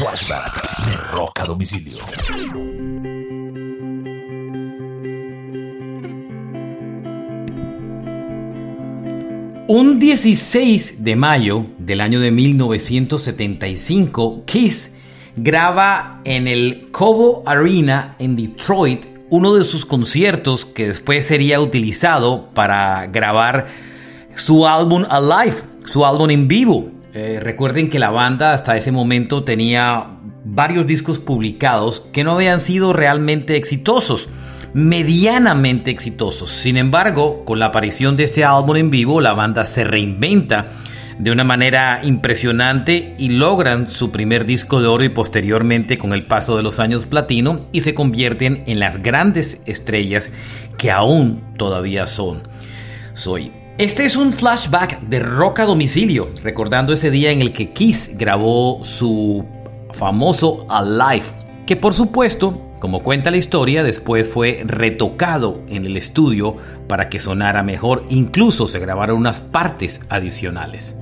Flashback de Rock a Domicilio. Un 16 de mayo del año de 1975, Kiss graba en el Cobo Arena en Detroit uno de sus conciertos que después sería utilizado para grabar su álbum Alive, su álbum en vivo. Eh, recuerden que la banda hasta ese momento tenía varios discos publicados que no habían sido realmente exitosos, medianamente exitosos. Sin embargo, con la aparición de este álbum en vivo, la banda se reinventa de una manera impresionante y logran su primer disco de oro y posteriormente con el paso de los años platino y se convierten en las grandes estrellas que aún todavía son. Soy. Este es un flashback de rock a domicilio, recordando ese día en el que Kiss grabó su famoso Alive, que por supuesto como cuenta la historia, después fue retocado en el estudio para que sonara mejor, incluso se grabaron unas partes adicionales.